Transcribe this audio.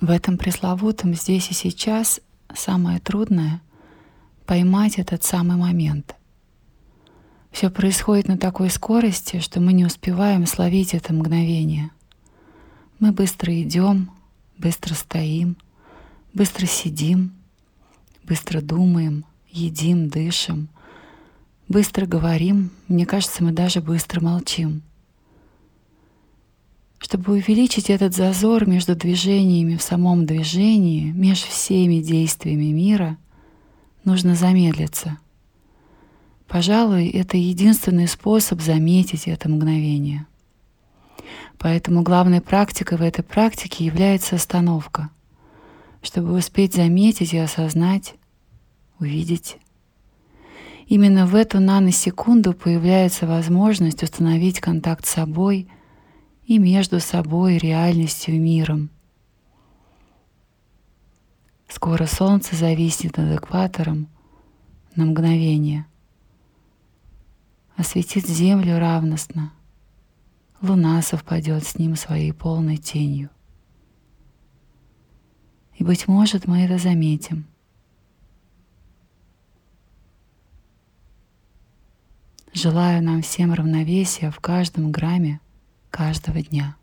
В этом пресловутом здесь и сейчас самое трудное — поймать этот самый момент. Все происходит на такой скорости, что мы не успеваем словить это мгновение. Мы быстро идем, быстро стоим, быстро сидим, быстро думаем, едим, дышим, быстро говорим, мне кажется, мы даже быстро молчим. Чтобы увеличить этот зазор между движениями в самом движении, между всеми действиями мира, нужно замедлиться. Пожалуй, это единственный способ заметить это мгновение. Поэтому главной практикой в этой практике является остановка, чтобы успеть заметить и осознать, увидеть. Именно в эту наносекунду появляется возможность установить контакт с собой – и между собой, реальностью миром. Скоро солнце зависнет над экватором на мгновение, осветит землю равностно, луна совпадет с ним своей полной тенью. И, быть может, мы это заметим. Желаю нам всем равновесия в каждом грамме каждого дня.